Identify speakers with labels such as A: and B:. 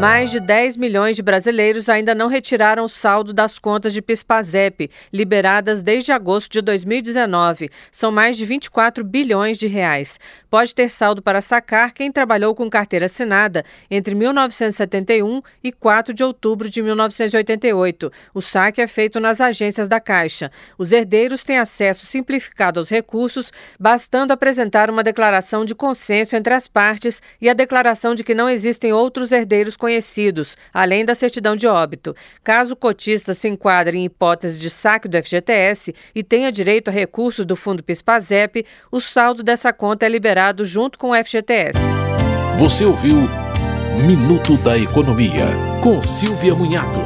A: Mais de 10 milhões de brasileiros ainda não retiraram o saldo das contas de PISPAZEP, liberadas desde agosto de 2019. São mais de 24 bilhões de reais. Pode ter saldo para sacar quem trabalhou com carteira assinada entre 1971 e 4 de outubro de 1988. O saque é feito nas agências da Caixa. Os herdeiros têm acesso simplificado aos recursos, bastando apresentar uma declaração de consenso entre as partes e a declaração de que não existem outros herdeiros conhecidos além da certidão de óbito. Caso o cotista se enquadre em hipótese de saque do FGTS e tenha direito a recursos do Fundo PISPAZEP, o saldo dessa conta é liberado junto com o FGTS.
B: Você ouviu Minuto da Economia, com Silvia Munhato.